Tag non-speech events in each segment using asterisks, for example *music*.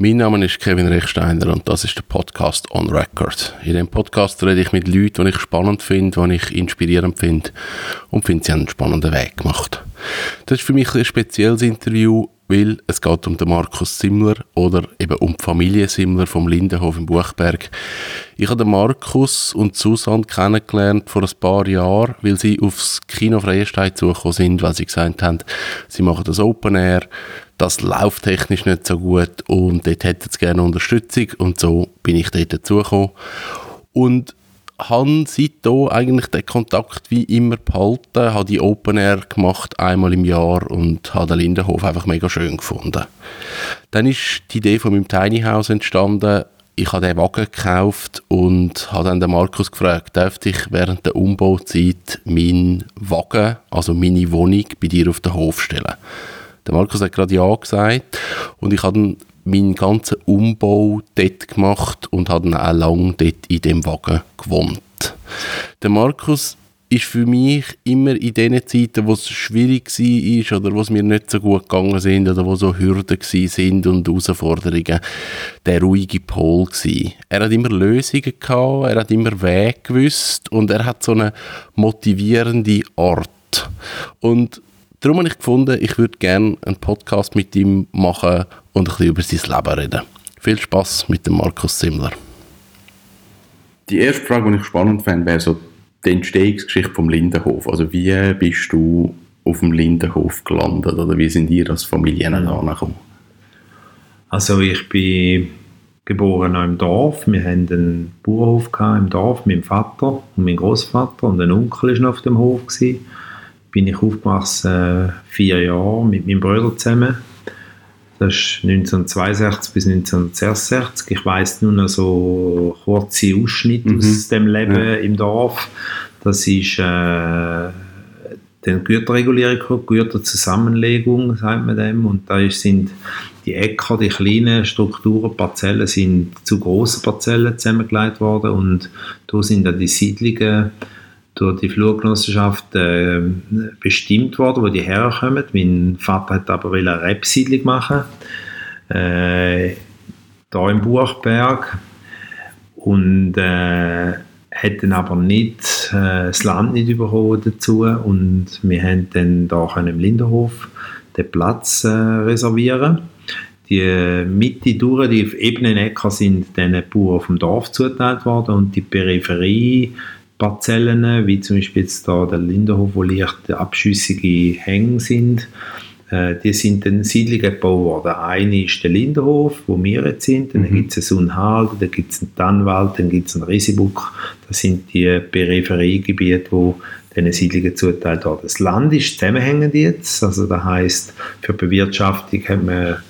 Mein Name ist Kevin Rechsteiner und das ist der Podcast On Record. In dem Podcast rede ich mit Leuten, die ich spannend finde, die ich inspirierend finde und finde, sie haben einen spannenden Weg gemacht. Das ist für mich ein spezielles Interview, weil es geht um den Markus Simmler oder eben um die Familie Simmler vom Lindenhof im Buchberg. Ich habe den Markus und Susanne kennengelernt vor ein paar Jahren, weil sie aufs Kino Freiestein zugekommen sind, weil sie gesagt haben, sie machen das Open Air, das läuft technisch nicht so gut und dort hätten sie gerne Unterstützung und so bin ich dort dazugekommen. Und habe seitdem eigentlich den Kontakt wie immer behalten, habe die Open Air gemacht, einmal im Jahr und habe den Lindenhof einfach mega schön gefunden. Dann ist die Idee von meinem Tiny House entstanden. Ich habe den Wagen gekauft und habe dann den Markus gefragt, dürfte ich während der Umbauzeit meinen Wagen, also meine Wohnung, bei dir auf den Hof stellen? Der Markus hat gerade Ja gesagt und ich habe meinen ganzen Umbau dort gemacht und habe dann auch lange dort in dem Wagen gewohnt. Der Markus ist für mich immer in den Zeiten, wo es schwierig war oder wo es mir nicht so gut gegangen sind oder wo so Hürden sind und Herausforderungen, der ruhige Pol gewesen. Er hat immer Lösungen gehabt, er hat immer Weg gewusst und er hat so eine motivierende Art. Und darum habe ich gefunden, ich würde gerne einen Podcast mit ihm machen und ein bisschen über sein Leben reden. Viel Spaß mit dem Markus Simmler. Die erste Frage, die ich spannend fände, wäre so die Entstehungsgeschichte vom Lindenhof. Also wie bist du auf dem Lindenhof gelandet oder wie sind ihr als Familie angekommen? Also ich bin geboren im Dorf. Wir hatten einen Bauernhof im Dorf mit meinem Vater und meinem Großvater und ein Onkel war noch auf dem Hof. Gewesen bin ich aufgewachsen, vier Jahre mit meinem Bruder zusammen. Das ist 1962 bis 1966. Ich weiß nur noch so kurze Ausschnitte mhm. aus dem Leben ja. im Dorf. Das ist äh, die Güterregulierung, Güterzusammenlegung, sagt man dem. Und da sind die Äcker, die kleinen Strukturen, Parzellen sind zu grossen Parzellen zusammengelegt worden und da sind dann die Siedlungen durch die Flurgenossenschaft äh, bestimmt worden, wo die herkommen. Mein Vater hat aber eine Rebsiedlung machen, äh, da im Buchberg und äh, hätten aber nicht äh, das Land nicht bekommen dazu und wir haben dann da im Lindenhof den Platz äh, reservieren. Die Mitte durch, die ebenen Äcker sind den Bauern vom Dorf zugeteilt worden und die Peripherie Parzellen, wie zum Beispiel jetzt da der Lindenhof, wo leicht abschüssige Hänge sind. Äh, die sind dann Siedlungen gebaut worden. Eine ist der Lindenhof, wo wir jetzt sind, dann mhm. gibt es einen Sunhal, dann gibt es einen Tannwald, dann gibt es einen Risibuck. Das sind die Peripheriegebiete, wo diesen Siedlungen zugeteilt werden. Das Land ist zusammenhängend jetzt, also das heißt für die Bewirtschaftung haben wir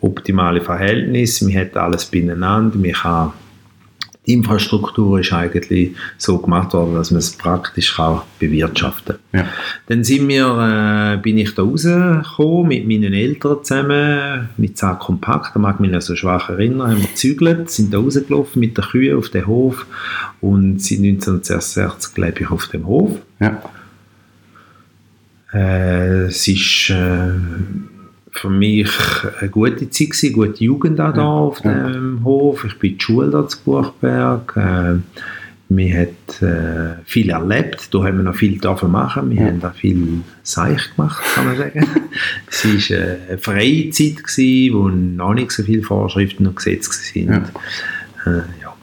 optimale Verhältnisse, man hat alles beieinander, man kann Infrastruktur ist eigentlich so gemacht worden, dass man es praktisch kann bewirtschaften kann. Ja. Dann sind wir, äh, bin ich da rausgekommen mit meinen Eltern zusammen, mit Sack Kompakt, da mag ich mich noch so schwach erinnern, haben wir gezügelt, sind da rausgelaufen mit den Kühen auf den Hof und seit 1966 lebe ich auf dem Hof. Ja. Äh, es ist... Äh, für mich eine gute Zeit gewesen, gute Jugend auch da ja. auf dem ja. Hof. Ich bin in der Schule da zu Buchberg. Äh, wir haben äh, viel erlebt, da haben wir noch viel davon machen. Wir ja. haben da viel Seich gemacht, kann man sagen. *laughs* es war eine freie Zeit, gewesen, wo noch nicht so viele Vorschriften und Gesetze sind. Ja. Äh, ja.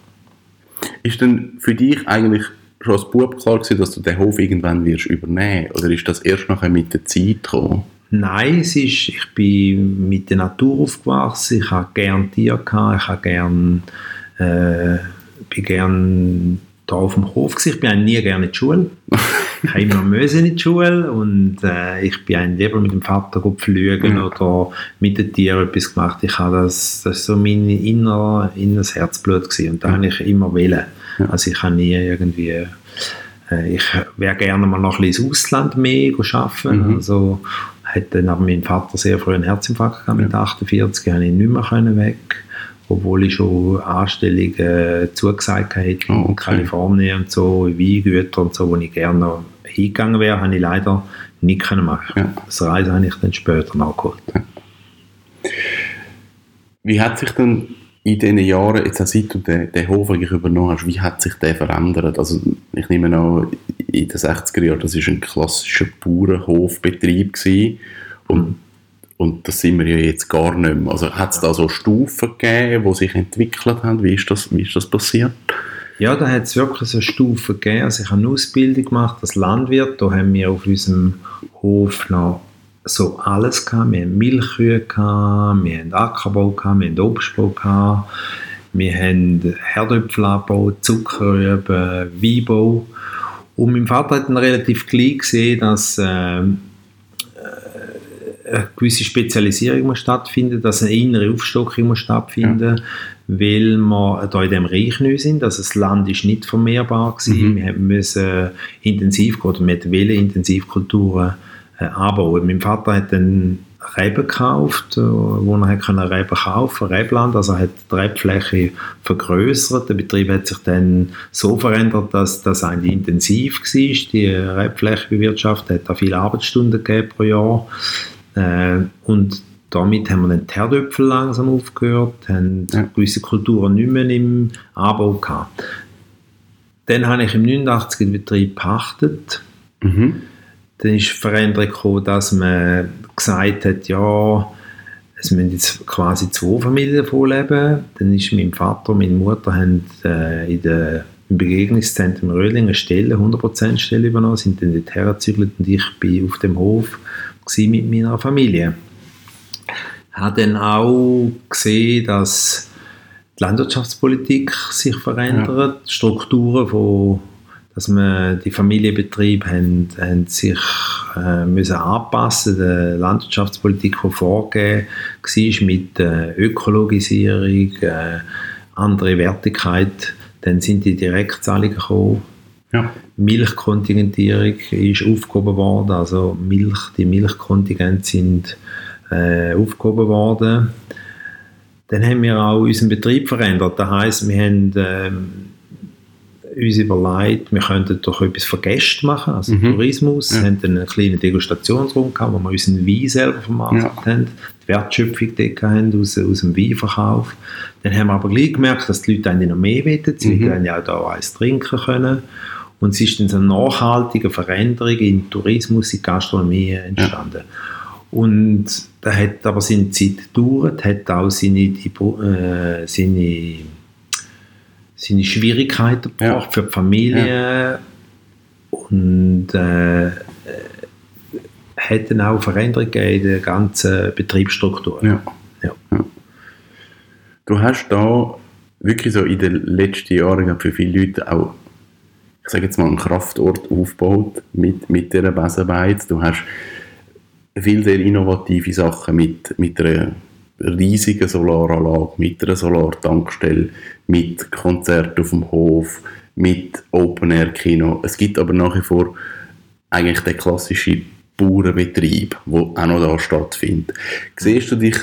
Ist denn für dich eigentlich schon als Bub klar gewesen, dass du den Hof irgendwann wirst übernehmen? Oder ist das erst nachher mit der Zeit gekommen? Nein, es ist, ich bin mit der Natur aufgewachsen, ich habe gerne Tiere gehabt, ich habe gern, äh, bin gern da auf dem Hof gewesen. Ich bin nie gerne in die Schule. *laughs* ich habe immer müssen in die Schule und äh, ich bin lieber mit dem Vater fliegen mhm. oder mit den Tieren etwas gemacht. Ich habe das, das ist so mein inner, inneres Herzblut gewesen und da mhm. habe ich immer wählen. Also ich habe nie irgendwie äh, ich wäre gerne mal noch ein bisschen ins Ausland mehr arbeiten. Mhm. Also hat dann aber mein Vater sehr früh einen Herzinfarkt gehabt, mit 48, habe ich nicht mehr können weg obwohl ich schon Anstellungen äh, zugesagt habe in oh, okay. Kalifornien und so, in Weingüter und so, wo ich gerne noch hingegangen wäre, habe ich leider nicht können machen. Ja. Das Reisen habe ich dann später nachgeholt. Ja. Wie hat sich denn in diesen Jahren, jetzt auch seit du den, den Hof eigentlich übernommen hast, wie hat sich der verändert? Also ich nehme an, in den 60er Jahren, das war ein klassischer Bauernhofbetrieb gewesen und, und das sind wir ja jetzt gar nicht mehr. Also hat es da so Stufen gegeben, die sich entwickelt haben? Wie ist das, wie ist das passiert? Ja, da hat es wirklich so Stufen gegeben. Also ich habe eine Ausbildung gemacht als Landwirt. Da haben wir auf unserem Hof noch so alles gehabt. Wir haben Milchkühe gehabt, wir haben Ackerbau gehabt, wir haben Obstbau gehabt, wir haben Herdöpfel angebaut, Zuckerrüben, Weinbau. Und mein Vater hat dann relativ gleich gesehen, dass äh, äh eine gewisse Spezialisierung muss stattfinden, dass eine innere Aufstockung muss stattfinden, ja. weil wir da in dem Reich neu sind. Also das Land ist nicht vermehrbar gewesen. Mhm. Wir müssen intensiv, oder mit Intensivkulturen äh, anbauen. Mein Vater hat dann Reben gekauft, äh, wo er hat Reben kaufen Rebland, also hat die Rebfläche vergrößert. Der Betrieb hat sich dann so verändert, dass das eigentlich intensiv war. Die Rebflächenbewirtschaftung hat da viele Arbeitsstunden gegeben pro Jahr. Äh, und damit haben wir dann die Herdöpfel langsam aufgehört, haben ja. gewisse Kulturen nicht mehr im Anbau gehabt. Dann habe ich im 89 den Betrieb gepachtet. Mhm dann ist Veränderung gekommen, dass man gesagt hat, ja, es müssen jetzt quasi zwei Familien davon leben. Dann ist mein Vater und meine Mutter haben äh, in der, im Begegnungszentrum Röhling eine Stelle, 100% Stelle übernommen, sind dann dort hergezügelt und ich bin auf dem Hof mit meiner Familie. Ich habe dann auch gesehen, dass die Landwirtschaftspolitik sich verändert, ja. Strukturen von dass man die Familienbetriebe haben, haben sich äh, müssen anpassen der Landwirtschaftspolitik, die vorgegeben war mit äh, Ökologisierung, äh, andere Wertigkeit, dann sind die Direktzahlungen gekommen. Ja. Milchkontingentierung ist aufgehoben worden, also Milch, die Milchkontingente sind äh, aufgehoben worden. Dann haben wir auch unseren Betrieb verändert. Das heisst, wir haben ähm, uns überlegt, wir könnten doch etwas für Gäste machen, also mhm. Tourismus, ja. haben dann einen kleinen Degustationsraum gehabt, wo wir unseren Wein selber vermarktet ja. haben, die Wertschöpfung dort haben aus, aus dem Weinverkauf. Dann haben wir aber gleich gemerkt, dass die Leute eigentlich noch mehr wollen, sie mhm. wollen ja auch da eins trinken können. Und es ist dann so eine nachhaltige Veränderung in Tourismus, in Gastronomie entstanden. Ja. Und da hat aber seine Zeit gedauert, hat auch seine, die, äh, seine seine Schwierigkeiten gebracht ja. für die Familie ja. und äh, hat dann auch Veränderungen in der ganzen Betriebsstruktur. Ja. Ja. Du hast da wirklich so in den letzten Jahren für viele Leute auch, ich sage jetzt mal, einen Kraftort aufgebaut mit, mit dieser Besenbeiz. Du hast viele sehr innovative Sachen mit, mit einer riesigen Solaranlage, mit einer Solartankstelle, mit Konzerten auf dem Hof, mit Open-Air-Kino. Es gibt aber nach wie vor eigentlich den klassischen Bauernbetrieb, der auch noch da stattfindet. Siehst du dich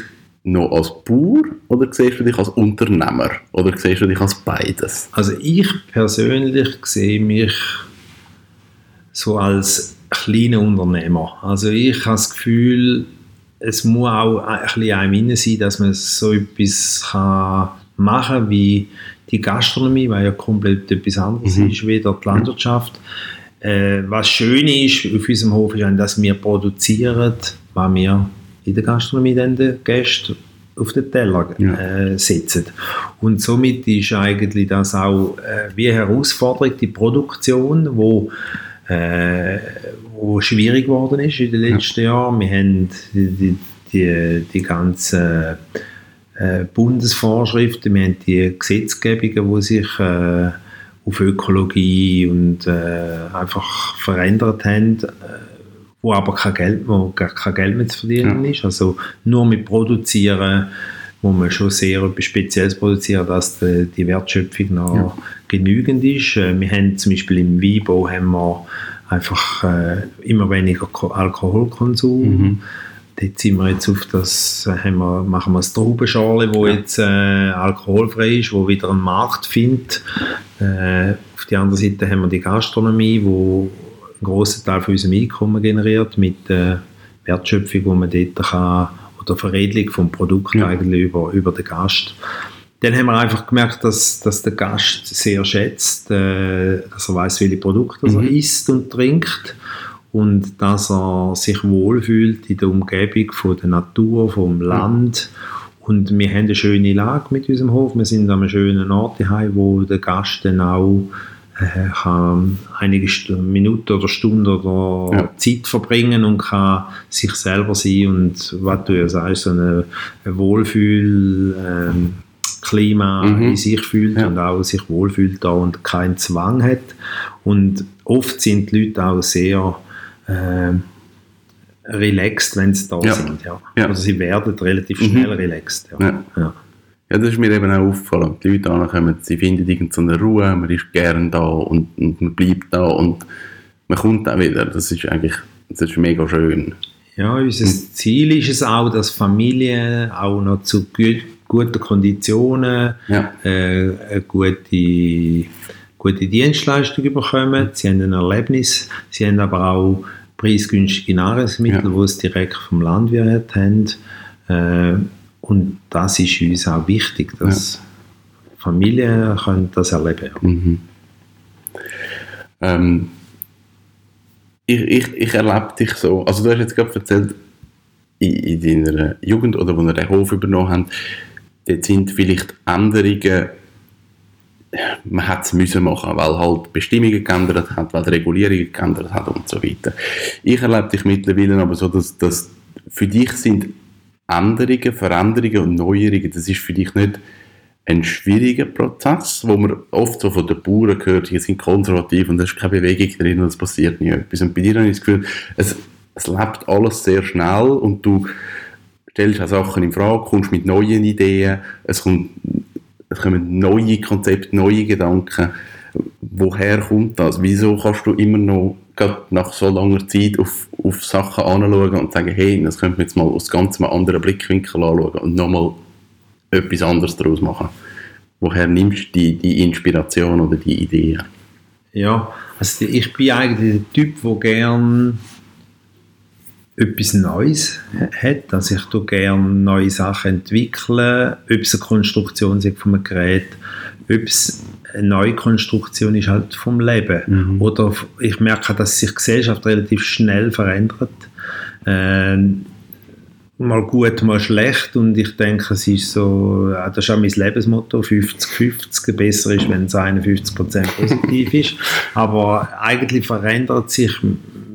noch als Bauer oder siehst du dich als Unternehmer oder siehst du dich als beides? Also ich persönlich sehe mich so als kleiner Unternehmer. Also ich habe das Gefühl, es muss auch ein bisschen einem sein, dass man so etwas kann machen kann wie die Gastronomie, weil ja komplett etwas anderes mhm. ist wie die Landwirtschaft. Äh, was schön ist auf unserem Hof, ist, dass wir produzieren, was wir in der Gastronomie dann den Gästen auf den Teller ja. äh, setzen. Und somit ist eigentlich das auch äh, wie eine Herausforderung, die Produktion, wo äh, wo schwierig geworden ist in den letzten ja. Jahren. Wir haben die, die, die ganzen äh, Bundesvorschriften, wir haben die Gesetzgebungen, die sich äh, auf Ökologie und äh, einfach verändert haben, äh, wo aber kein Geld, wo gar kein Geld mehr zu verdienen ja. ist. Also nur mit Produzieren wo man schon sehr etwas Spezielles produzieren, dass die, die Wertschöpfung noch ja. genügend ist. Äh, wir haben zum Beispiel im Weinbau haben wir einfach äh, immer weniger Alkoholkonsum. Mhm. Dort sind wir jetzt auf das, äh, haben wir, machen wir eine Traubenschale, wo jetzt äh, alkoholfrei ist, wo wieder einen Markt findet. Äh, auf der anderen Seite haben wir die Gastronomie, wo einen grossen Teil von unserem Einkommen generiert mit der Wertschöpfung, die man dort kann der Veredelung vom Produkt Ja. eigentlich über, über den Gast. Dann haben wir einfach gemerkt, dass, dass der Gast sehr schätzt, äh, dass er weiß, welche Produkte er Mhm. isst und trinkt und dass er sich wohlfühlt in der Umgebung von der Natur, vom Land. Und wir haben eine schöne Lage mit unserem Hof. Wir sind an einem schönen Ort daheim, wo der Gast dann auch äh, kann einige Minuten oder Stunden oder Ja. Zeit verbringen und kann sich selber sein und was du ja sagst, so eine, ein Wohlfühl ähm, Klima Mhm. in sich fühlt Ja. und auch sich wohlfühlt da und keinen Zwang hat. Und oft sind die Leute auch sehr ähm, relaxed, wenn sie da Ja. sind. Ja. Ja. Also sie werden relativ Mhm. schnell relaxed. Ja. Ja. Das ist mir eben auch aufgefallen. Die Leute ankommen, sie finden irgendeine Ruhe, man ist gern da und, und man bleibt da und man kommt auch wieder. Das ist eigentlich, das ist mega schön. Ja, unser Hm. Ziel ist es auch, dass Familien auch noch zu guten Konditionen Ja. äh, gute, gute Dienstleistung bekommen. Sie haben ein Erlebnis, sie haben aber auch preisgünstige Nahrungsmittel, Ja. die sie direkt vom Landwirt haben. Äh, und das ist uns auch wichtig, dass Familien können das erleben können. Mhm. Ähm, ich, ich, ich erlebe dich so, also du hast jetzt gerade erzählt, in, in deiner Jugend oder wo ihr den Hof übernommen habt, dort sind vielleicht Änderungen, man hat es müssen machen, weil halt Bestimmungen geändert hat, weil die Regulierungen geändert hat und so weiter. Ich erlebe dich mittlerweile aber so, dass, dass für dich sind Änderungen, Veränderungen und Neuerungen, das ist für dich nicht ein schwieriger Prozess, wo man oft so von den Bauern hört, die sind konservativ und es ist keine Bewegung drin und es passiert nie etwas. Und bei dir habe ich das Gefühl, es, es lebt alles sehr schnell und du stellst auch Sachen in Frage, kommst mit neuen Ideen, es, kommt, es kommen neue Konzepte, neue Gedanken. Woher kommt das? Wieso kannst du immer noch nach so langer Zeit auf, auf Sachen anschauen und sagen, hey, das könnte man jetzt mal aus ganz einem anderen Blickwinkel anschauen und nochmal etwas anderes daraus machen? Woher nimmst du die, die Inspiration oder die Ideen? Ja, also ich bin eigentlich der Typ, der gern etwas Neues ha- hat. Also ich tue gerne neue Sachen entwickeln, ob es eine Konstruktion ist von einem Gerät, ob es eine neue Konstruktion ist halt vom Leben. Mhm. Oder ich merke, dass sich die Gesellschaft relativ schnell verändert. Ähm, mal gut, mal schlecht und ich denke, es ist so, das ist auch mein Lebensmotto, 50-50, besser ist, wenn es 51% positiv ist, *laughs* aber eigentlich verändert sich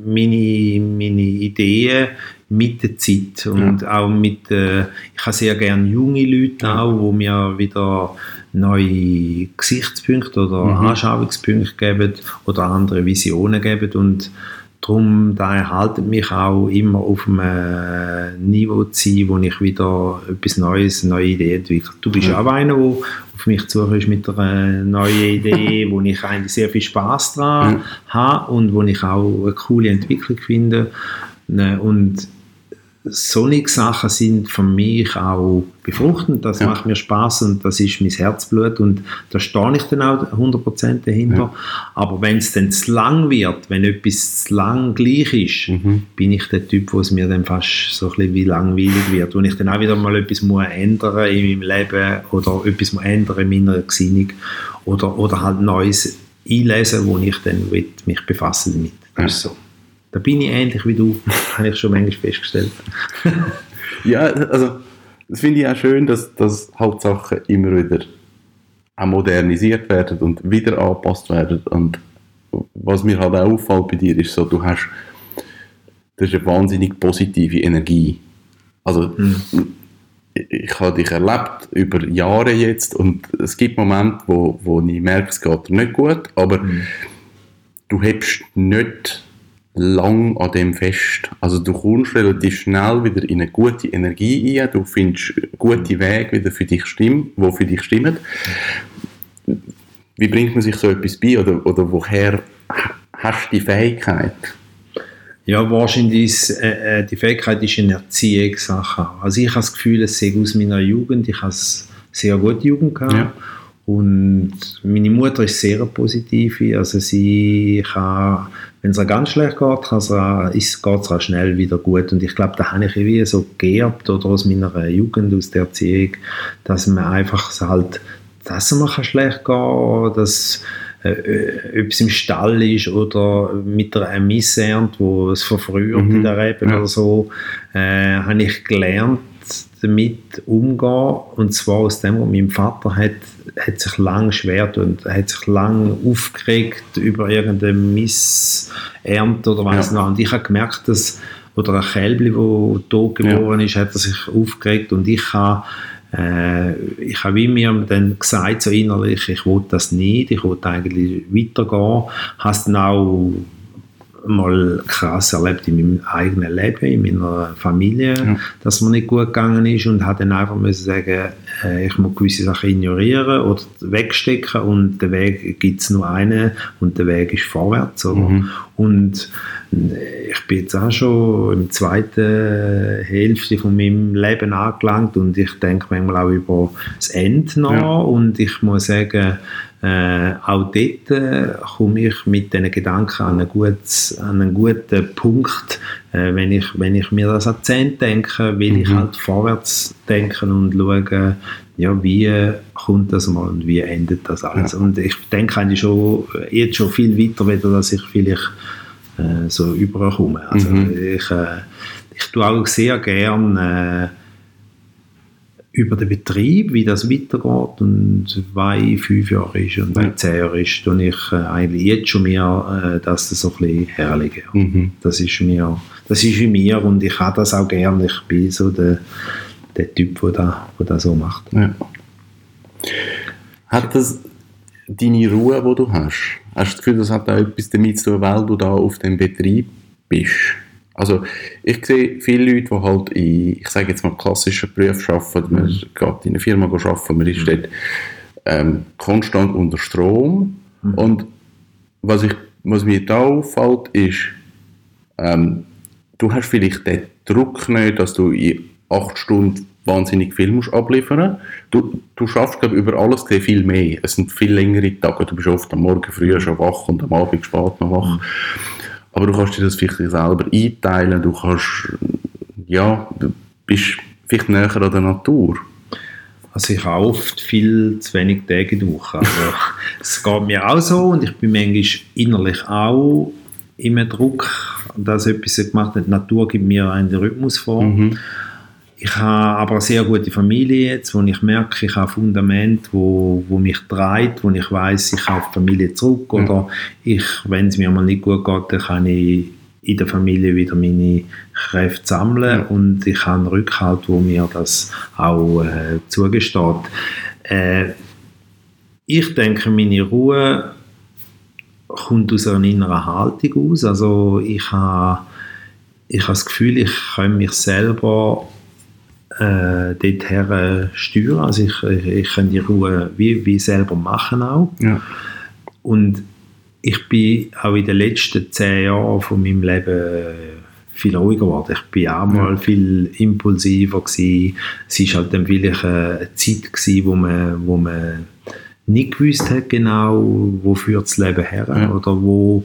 meine, meine Ideen mit der Zeit. Und auch mit, äh, ich habe sehr gerne junge Leute auch, wo mir wieder neue Gesichtspunkte oder Mhm. Anschauungspunkte geben oder andere Visionen geben. Und Darum, da erhalten mich auch immer auf einem Niveau zu sein, wo ich wieder etwas Neues, neue Ideen entwickle. Du bist Ja. auch einer, der auf mich zukommst mit einer neuen Idee, *laughs* wo ich eigentlich sehr viel Spaß dran habe und wo ich auch eine coole Entwicklung finde. Ne, Und solche Sachen sind für mich auch befruchtend. Das Ja. macht mir Spaß und das ist mein Herzblut und da stehe ich dann auch 100% dahinter. Ja. Aber wenn es dann zu lang wird, wenn etwas zu lang gleich ist, Mhm. bin ich der Typ, wo es mir dann fast so ein bisschen wie langweilig wird. Und ich dann auch wieder mal etwas muss ändern in meinem Leben oder etwas muss ändern in meiner Gesinnung oder, oder halt Neues einlesen, wo ich dann will, mich befassen damit. Ist so. Da bin ich ähnlich wie du, *laughs* habe ich schon manchmal festgestellt. *laughs* Ja, also das finde ich auch schön, dass, dass halt Sachen immer wieder auch modernisiert werden und wieder angepasst werden. Und was mir halt auch auffällt bei dir, ist so, du hast, du hast eine wahnsinnig positive Energie. Also ich, ich habe dich erlebt über Jahre jetzt und es gibt Momente, wo, wo ich merke, es geht dir nicht gut, aber du hebst nicht lang an dem fest. Also du kommst relativ schnell wieder in eine gute Energie ein, du findest gute Wege wieder für dich stimmen, wo für dich stimmen. Wie bringt man sich so etwas bei oder, oder woher hast du die Fähigkeit? Ja, wahrscheinlich ist, äh, äh, die Fähigkeit ist eine Erziehungssache. Also ich habe das Gefühl, es sei aus meiner Jugend, ich habe eine sehr gute Jugend gehabt Ja. Und meine Mutter ist sehr positiv. Also sie kann, wenn es ganz schlecht geht, es geht es ihr schnell wieder gut. Und ich glaube, da habe ich irgendwie so geerbt oder aus meiner Jugend, aus der Erziehung, dass man einfach halt, dass es mir schlecht geht, dass äh, äh, etwas im Stall ist oder mit einer Missernte, wo es verfrüht mhm. in der Rebe ja. oder so, äh, habe ich gelernt, damit umzugehen. Und zwar aus dem Grund, mein Vater hat, hat sich lang schwer und hat sich lang aufgeregt über irgendeine Missernte oder was ja. noch. Und ich habe gemerkt, dass, oder ein Kälbli, das tot geboren ja. ist, hat er sich aufgeregt und ich habe äh, ich habe mir dann gesagt, so innerlich, ich wollte das nicht, ich wollte eigentlich weitergehen. Habe es dann auch mal krass erlebt in meinem eigenen Leben, in meiner Familie, ja. dass mir nicht gut gegangen ist und habe dann einfach müssen sagen, äh, ich muss gewisse Sachen ignorieren oder wegstecken und der Weg gibt es nur einen und der Weg ist vorwärts. Mhm. Und äh, ich bin jetzt auch schon im zweiten Hälfte von meinem Leben angelangt und ich denke manchmal auch über das Ende nach ja. und ich muss sagen, äh, auch dort äh, komme ich mit diesen Gedanken an einen, gutes, an einen guten Punkt, äh, wenn, ich, wenn ich mir das an Zehn denke, will mhm. ich halt vorwärts denken und schauen, ja, wie kommt das mal und wie endet das alles. Ja. Und ich denke eigentlich schon, jetzt schon viel weiter, wieder, dass ich vielleicht äh, so überkomme. Also mhm. ich, äh, ich tue auch sehr gerne äh, über den Betrieb, wie das weitergeht und was fünf Jahre ist und was zehn Jahre ist, tue ich äh, eigentlich jetzt schon mehr, äh, dass das so ein bisschen herrlich ja. mhm. Das ist mir, das ist in mir und ich habe das auch gerne. Ich bin so der, der Typ, der das, der das so macht. Ja. Hat das deine Ruhe, die du hast, hast du das Gefühl, das hat auch etwas damit zu tun, weil du da auf dem Betrieb bist? Also ich sehe viele Leute, die halt in, ich sage jetzt mal, klassischen Berufen arbeiten, man geht in eine Firma arbeiten, man ist mhm. dort ähm, konstant unter Strom mhm. und was, ich, was mir da auffällt, ist, ähm, du hast vielleicht den Druck nicht, dass du in acht Stunden wahnsinnig viel musst abliefern Du, du schaffst, glaube über alles viel mehr. Es sind viel längere Tage. Du bist oft am Morgen früh schon wach und am Abend spät noch wach. Mhm. Aber du kannst dir das vielleicht selber einteilen, du kannst, ja, du bist vielleicht näher an der Natur. Also ich habe oft viel zu wenig Tage durch. Also *laughs* es geht mir auch so und ich bin manchmal innerlich auch immer Druck, dass etwas gemacht hat. Die Natur gibt mir einen Rhythmus vor. Mhm. Ich habe aber eine sehr gute Familie jetzt, wo ich merke, ich habe ein Fundament, wo, wo mich treibt, wo ich weiß, ich auf die Familie zurück mhm. oder ich, wenn es mir mal nicht gut geht, dann kann ich in der Familie wieder meine Kräfte sammeln mhm. und ich habe einen Rückhalt, wo mir das auch äh, zugesteht. Äh, ich denke, meine Ruhe kommt aus einer inneren Haltung aus. Also ich habe, ich habe das Gefühl, ich kann mich selber äh, dorthin steuern. Also ich, ich, ich kann die Ruhe wie, wie selber machen auch. Ja. Und ich bin auch in den letzten zehn Jahren von meinem Leben viel ruhiger geworden. Ich bin auch mal ja. viel impulsiver gewesen. Es war halt dann vielleicht eine Zeit gewesen, wo man, wo man nicht gewusst hat genau, wofür das Leben her ja. oder wo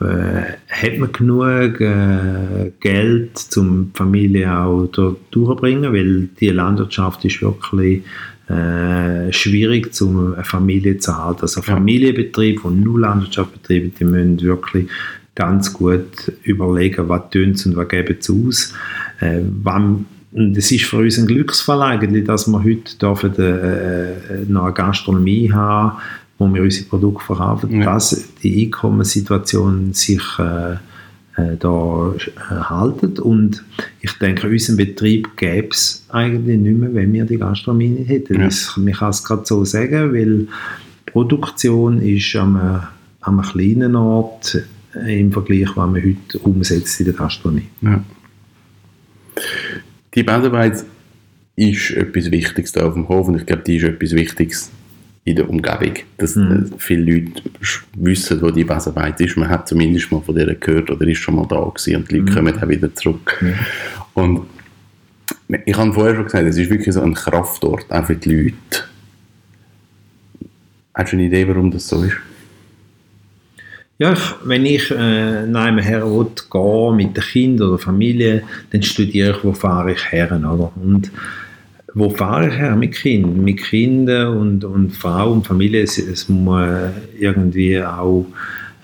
äh, hat man genug äh, Geld, um die Familie auch durchzubringen, weil die Landwirtschaft ist wirklich äh, schwierig, um eine Familie zu halten. Also Familienbetrieb, die nur Landwirtschaft betreiben, die müssen wirklich ganz gut überlegen, was tun sie und was geben sie aus. Äh, wann das ist für uns ein Glücksfall eigentlich, dass wir heute dürfen, äh, äh noch eine Gastronomie haben, wo wir unsere Produkte verkaufen, ja. dass die Einkommenssituation sich äh, äh, da äh, halten. Und ich denke, unseren Betrieb gäbe es eigentlich nicht mehr, wenn wir die Gastronomie nicht hätten. Ja. Das, man kann es gerade so sagen, weil Produktion ist am, an einem kleinen Ort im Vergleich, was man heute umsetzt in der Gastronomie. Ja. Die Bandarbeit ist etwas Wichtiges da auf dem Hof und ich glaube, die ist etwas Wichtiges in der Umgebung. Dass mhm. viele Leute wissen, wo die Basarbeit ist. Man hat zumindest mal von der gehört oder ist schon mal da gewesen und die Leute mhm. kommen dann wieder zurück. Mhm. Und ich habe vorher schon gesagt, es ist wirklich so ein Kraftort, auch für die Leute. Hast du eine Idee, warum das so ist? Ja, ich, wenn ich äh, neben her gehe mit den Kindern oder Familie, dann studiere ich, wo fahre ich her, oder? Und wo fahre ich her? Mit Kindern. Mit Kindern und, und Frau und Familie. Es, es muss irgendwie auch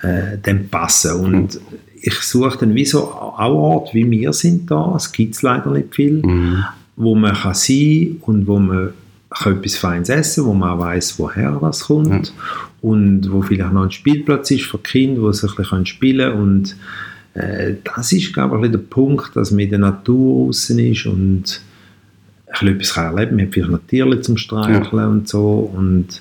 äh, dem passen. Und ich suche dann wie so auch Orte, wie wir sind da. Es gibt leider nicht viel, mhm. wo man kann sein und wo man kann etwas Feines essen, wo man auch weiss, woher das kommt. Mhm. Und wo vielleicht noch ein Spielplatz ist für Kinder, wo sie ein bisschen spielen können. Und äh, das ist, glaube ich, der Punkt, dass man in der Natur draußen ist und etwas erleben hat vielleicht noch Tiere zum Streicheln ja. und so. Und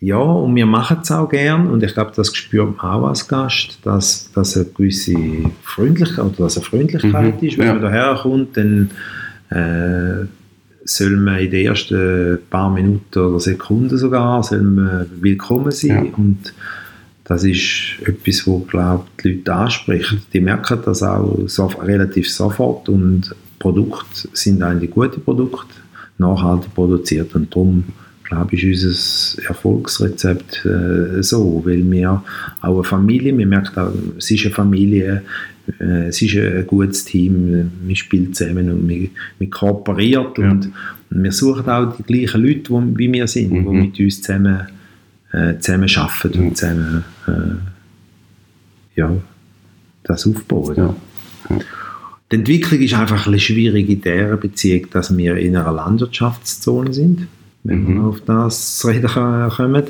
ja, und wir machen es auch gern und ich glaube, das spürt man auch als Gast, dass, dass eine gewisse Freundlichkeit oder dass eine Freundlichkeit mhm. ist. Wenn ja. man daher kommt, dann äh, soll man in den ersten paar Minuten oder Sekunden sogar soll man willkommen sein ja. und das ist etwas, wo glaube die Leute anspricht. Die merken das auch so, relativ sofort und Produkte sind eigentlich gute Produkte, nachhaltig produziert und darum glaube ich, ist unser Erfolgsrezept äh, so, weil wir auch eine Familie, wir merken auch, es ist eine Familie, äh, es ist ein gutes Team, wir spielen zusammen und wir, wir kooperieren ja. und, und, wir suchen auch die gleichen Leute, wo, wie wir sind, mhm. die mit uns zusammen, äh, zusammen arbeiten mhm. und zusammen äh, ja, das aufbauen. Ja. Ja. Die Entwicklung ist einfach ein bisschen schwierig in dieser Beziehung, dass wir in einer Landwirtschaftszone sind, wenn mhm. wir auf das reden kommen,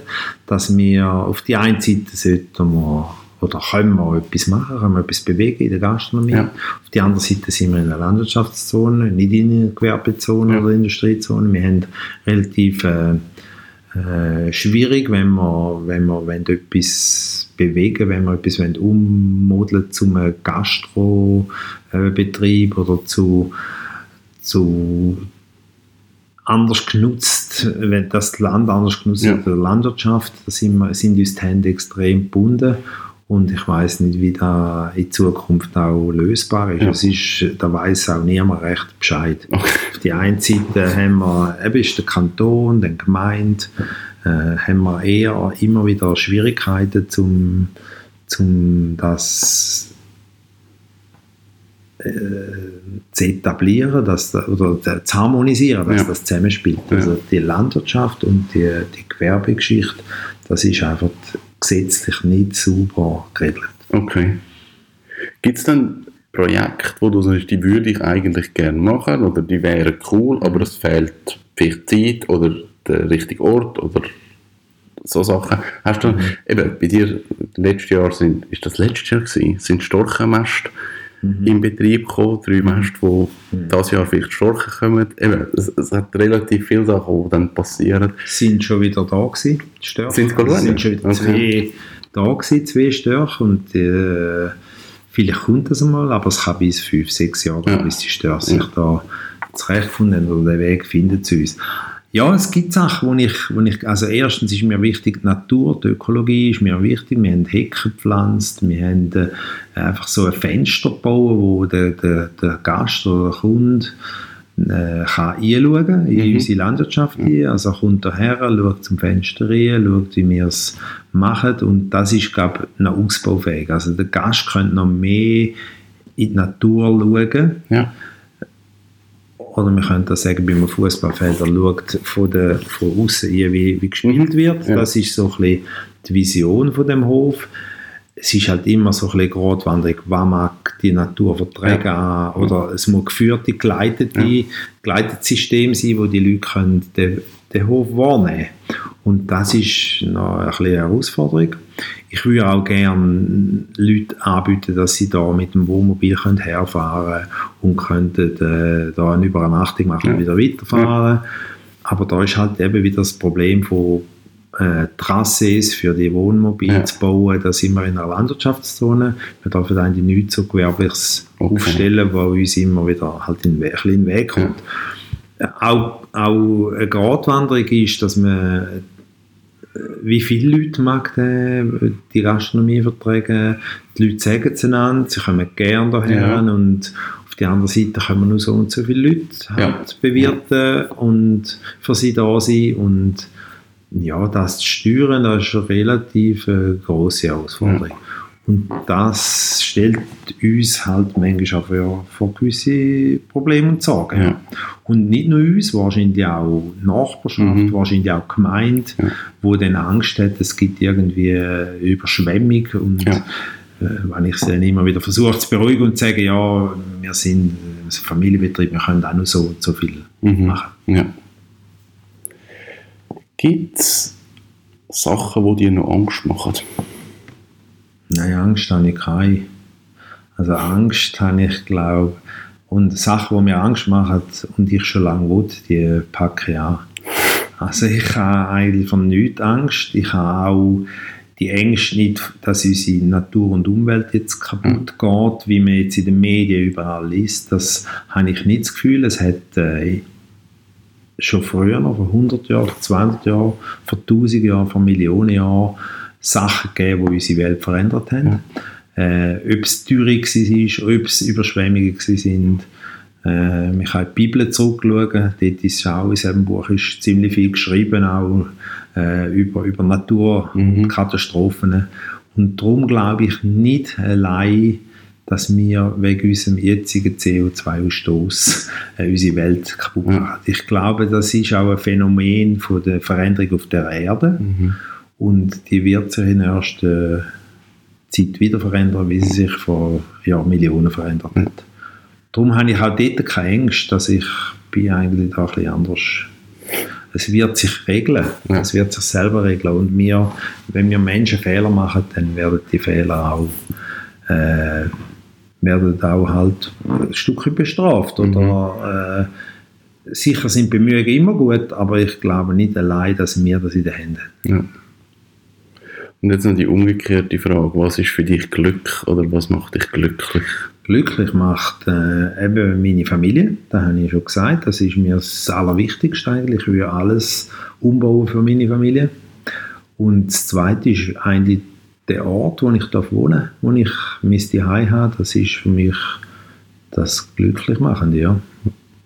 dass wir auf die einen Seite sollten wir oder können wir etwas machen, können wir etwas bewegen in der Gastronomie. Ja. Auf der anderen Seite sind wir in einer Landwirtschaftszone, nicht in einer Gewerbezone ja. oder Industriezone. Wir haben relativ äh, äh, schwierig, wenn wir, wenn wir wenn etwas bewegen, wenn wir etwas ummodeln zu einem Gastrobetrieb oder zu, zu anders genutzt, wenn das Land anders genutzt wird, ja. der Landwirtschaft, da sind, wir, sind uns die Hände extrem gebunden und ich weiß nicht, wie das in Zukunft auch lösbar ist. Ja. Es ist da weiß auch niemand recht Bescheid. Okay. Die einen Seite haben wir, eben ist der Kanton, die Gemeinde, äh, haben wir eher immer wieder Schwierigkeiten, zum, zum das äh, zu etablieren dass, oder zu harmonisieren, dass ja. das zusammenspielt. Ja. Also die Landwirtschaft und die, die Gewerbegeschichte, das ist einfach gesetzlich nicht sauber geregelt. Okay. Gibt es dann Projekte, wo du sagst, die würde ich eigentlich gerne machen oder die wären cool, aber es fehlt vielleicht Zeit oder der richtige Ort oder so Sachen. Hast du, mhm. eben, bei dir letztes Jahr sind, ist das letztes Jahr gewesen, sind Storchenmäste mhm. in Betrieb gekommen, drei Mäste, die mhm. dieses Jahr vielleicht Storchen kommen. Eben, es, es, hat relativ viele Sachen, die dann passieren. Sind schon wieder da gewesen, die Störche? Sind, sind schon wieder okay. zwei da gewesen, zwei Störche und äh, vielleicht kommt das einmal, aber es kann bis fünf, sechs Jahre ja. bis die Störche sich da zurechtgefunden haben oder den Weg finden zu uns. Ja, es gibt Sachen, wo ich, wo ich, also erstens ist mir wichtig, die Natur, die Ökologie ist mir wichtig. Wir haben Hecken gepflanzt, wir haben äh, einfach so ein Fenster gebaut, wo der, der, der Gast oder der Kunde äh, kann einschauen in mhm. unsere Landschaft ein. Also er kommt daher, schaut zum Fenster rein, schaut, wie wir es machen und das ist, glaube ich, noch ausbaufähig. Also der Gast könnte noch mehr in die Natur schauen. Ja oder können das sagen, bei einem Fußballfeld, er schaut von, der, von außen wie, wie gespielt mhm. wird. Ja. Das ist so ein bisschen die Vision von dem Hof. Es ist halt immer so ein bisschen Gratwanderung, was mag die Natur verträgen ja. oder es muss geführte, geleitete, ja. geleitetes System sein, wo die Leute können den, den Hof wahrnehmen Und das ist noch ein bisschen eine Herausforderung. Ich würde auch gerne Leuten anbieten, dass sie da mit dem Wohnmobil können herfahren und könnten äh, da eine Übernachtung machen und wieder weiterfahren. Aber da ist halt eben wieder das Problem von äh, Trasses für die Wohnmobile ja. zu bauen. Da sind wir in einer Landwirtschaftszone. Wir dürfen eigentlich nichts so gewerbliches okay. aufstellen, was uns immer wieder halt in, in den Weg kommt. Ja. Auch, auch eine Gratwanderung ist, dass man wie viele Leute mag die, die Gastronomie vertragen. Die Leute sagen es einander, sie kommen gerne daher ja. und auf der anderen Seite können nur so und so viele Leute halt ja. bewirten und für sie da sein und Ja, das zu steuern, das ist eine relativ äh, grosse Herausforderung. Ja. Und das stellt uns halt manchmal auch für gewisse Probleme und Sorgen. Ja. Und nicht nur uns, wahrscheinlich auch Nachbarschaft, mhm. wahrscheinlich auch Gemeinde, ja. wo dann Angst hat, es gibt irgendwie Überschwemmung und ja. äh, wenn ich sie dann immer wieder versuche zu beruhigen und zu sagen, ja, wir sind ein Familienbetrieb, wir können auch nur so so viel mhm. machen. Ja. Gibt es Sachen, die dir noch Angst machen? Nein, Angst habe ich keine. Also Angst habe ich, glaube und Sachen, die mir Angst machen und ich schon lange will, die packe ich an. Also ich habe eigentlich von nichts Angst. Ich habe auch die Ängste nicht, dass unsere Natur und Umwelt jetzt kaputt geht, wie man jetzt in den Medien überall liest. Das habe ich nicht das Gefühl. Es hat äh, schon früher, vor 100 Jahren, vor 200 Jahren, vor 1000 Jahren, vor Millionen Jahren Sachen gegeben, die unsere Welt verändert haben. Ja. Äh, ob es Teuerung war, ob es Überschwemmungen waren. Äh, man kann in die Bibel zurückschauen, dort ist auch in diesem Buch ist ziemlich viel geschrieben, auch äh, über, über Naturkatastrophen. Mhm. Und darum glaube ich nicht allein, dass wir wegen unserem jetzigen CO2-Ausstoß äh, unsere Welt kaputt machen. Ich glaube, das ist auch ein Phänomen von der Veränderung auf der Erde. Mhm. Und die wird sich in der ersten Zeit wieder verändern, wie sie sich vor Jahrmillionen verändert hat. Darum habe ich auch dort keine Ängste, dass ich bin eigentlich da ein bisschen anders. Es wird sich regeln, ja. es wird sich selber regeln. Und wir, wenn wir Menschen Fehler machen, dann werden die Fehler auch, äh, werden auch halt ein Stück bestraft. Mhm. Oder, äh, sicher sind Bemühungen immer gut, aber ich glaube nicht allein, dass wir das in den Händen haben. Ja. Und jetzt noch die umgekehrte Frage, was ist für dich Glück oder was macht dich glücklich? Glücklich macht äh, eben meine Familie, das habe ich schon gesagt, das ist mir das Allerwichtigste eigentlich, ich will alles umbauen für meine Familie. Und das Zweite ist eigentlich der Ort, wo ich wohne, wo ich mein Zuhause habe, das ist für mich das Glücklichmachende, ja.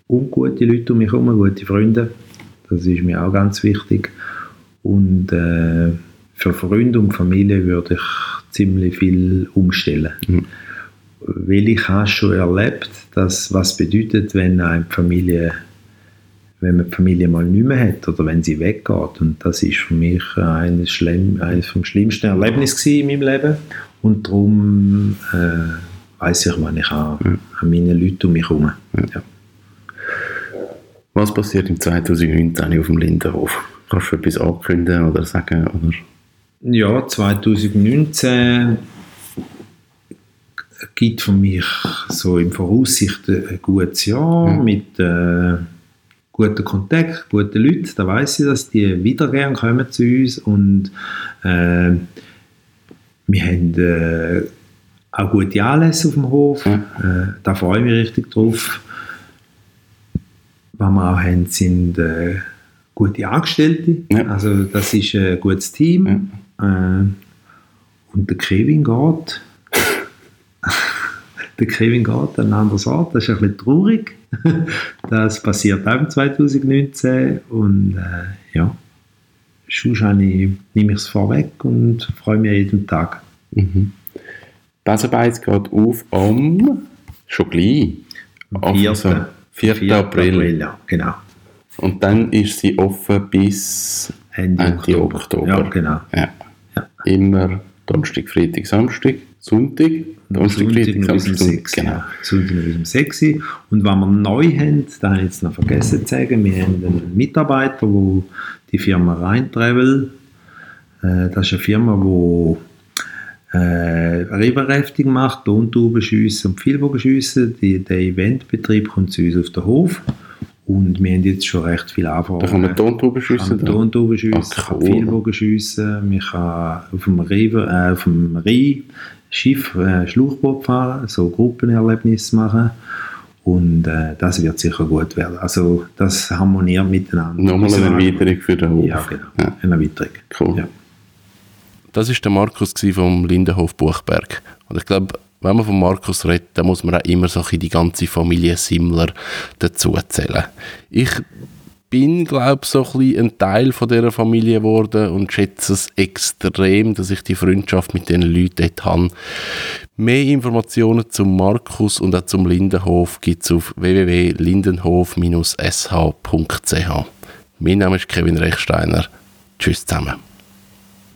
Und gute Leute um mich herum, gute Freunde, das ist mir auch ganz wichtig. Und äh, für Freunde und Familie würde ich ziemlich viel umstellen. Mhm. Weil ich habe schon erlebt, dass was bedeutet, wenn eine Familie wenn man die Familie mal nicht mehr hat oder wenn sie weggeht. Und das ist für mich eines, schlimm, eines vom schlimmsten Erlebnis in meinem Leben. Und darum äh, weiß ich, wann ich an, ja. an meine Leute um mich herum. Ja. Ja. Was passiert im 2019 auf dem Lindenhof? Kannst du etwas ankündigen oder sagen? Oder? Ja, 2019 gibt für mich so im Voraussicht ein gutes Jahr mhm. mit äh, guten Kontakt, guten Leuten. Da weiß ich, dass die wieder gerne kommen zu uns und äh, wir haben äh, auch gute Anlässe auf dem Hof. Äh, da freue ich mich richtig drauf. Was wir auch haben, sind äh, gute Angestellte. Ja. Also das ist ein gutes Team. Ja äh, und der Kevin geht. Der Kevin geht an einen anderen Ort. Das ist ein bisschen traurig. *laughs* das passiert auch 2019. Und äh, ja, sonst nehme ich es vorweg und freue mich jeden Tag. Mhm. Basarbeit geht auf am schon gleich. Am 4. 4. 4. April. April. Ja, genau. Und dann ist sie offen bis Ende, Ende Oktober. Oktober. Ja, genau. Ja immer Donnerstag, Freitag, Samstag, Sonntag, Donnerstag, Freitag, Samstag, Sonntag, genau. Sonntag bis um 6 Uhr. Und was wir neu haben, da habe ich jetzt noch vergessen zu sagen, wir haben einen Mitarbeiter, der die Firma Rheintravel, äh, das ist eine Firma, die äh, Riverrafting macht, Tontauben schiessen und Vielbogen schiessen. Der Eventbetrieb kommt zu uns auf den Hof. Und wir haben jetzt schon recht viele Anfragen. Da kann man Tontauben schiessen? Tontauben schiessen, ah, cool. Vielbogen schiessen, man kann auf dem, River, äh, auf dem Rhein Schiff, äh, Schlauchboot fahren, so Gruppenerlebnisse machen. Und äh, das wird sicher gut werden. Also das harmoniert miteinander. Nochmal eine Erweiterung für den Hof. Ja, genau. Ja. Eine Erweiterung. Cool. Ja. Das war der Markus vom Lindenhof Buchberg. Und ich glaube, wenn man von Markus redet, dann muss man auch immer so die ganze Familie Simmler dazu zählen. Ich bin, glaube ich, so ein, ein Teil von dieser Familie geworden und schätze es extrem, dass ich die Freundschaft mit diesen Leuten dort habe. Mehr Informationen zum Markus und auch zum Lindenhof gibt es auf www.lindenhof-sh.ch. Mein Name ist Kevin Rechsteiner. Tschüss zusammen.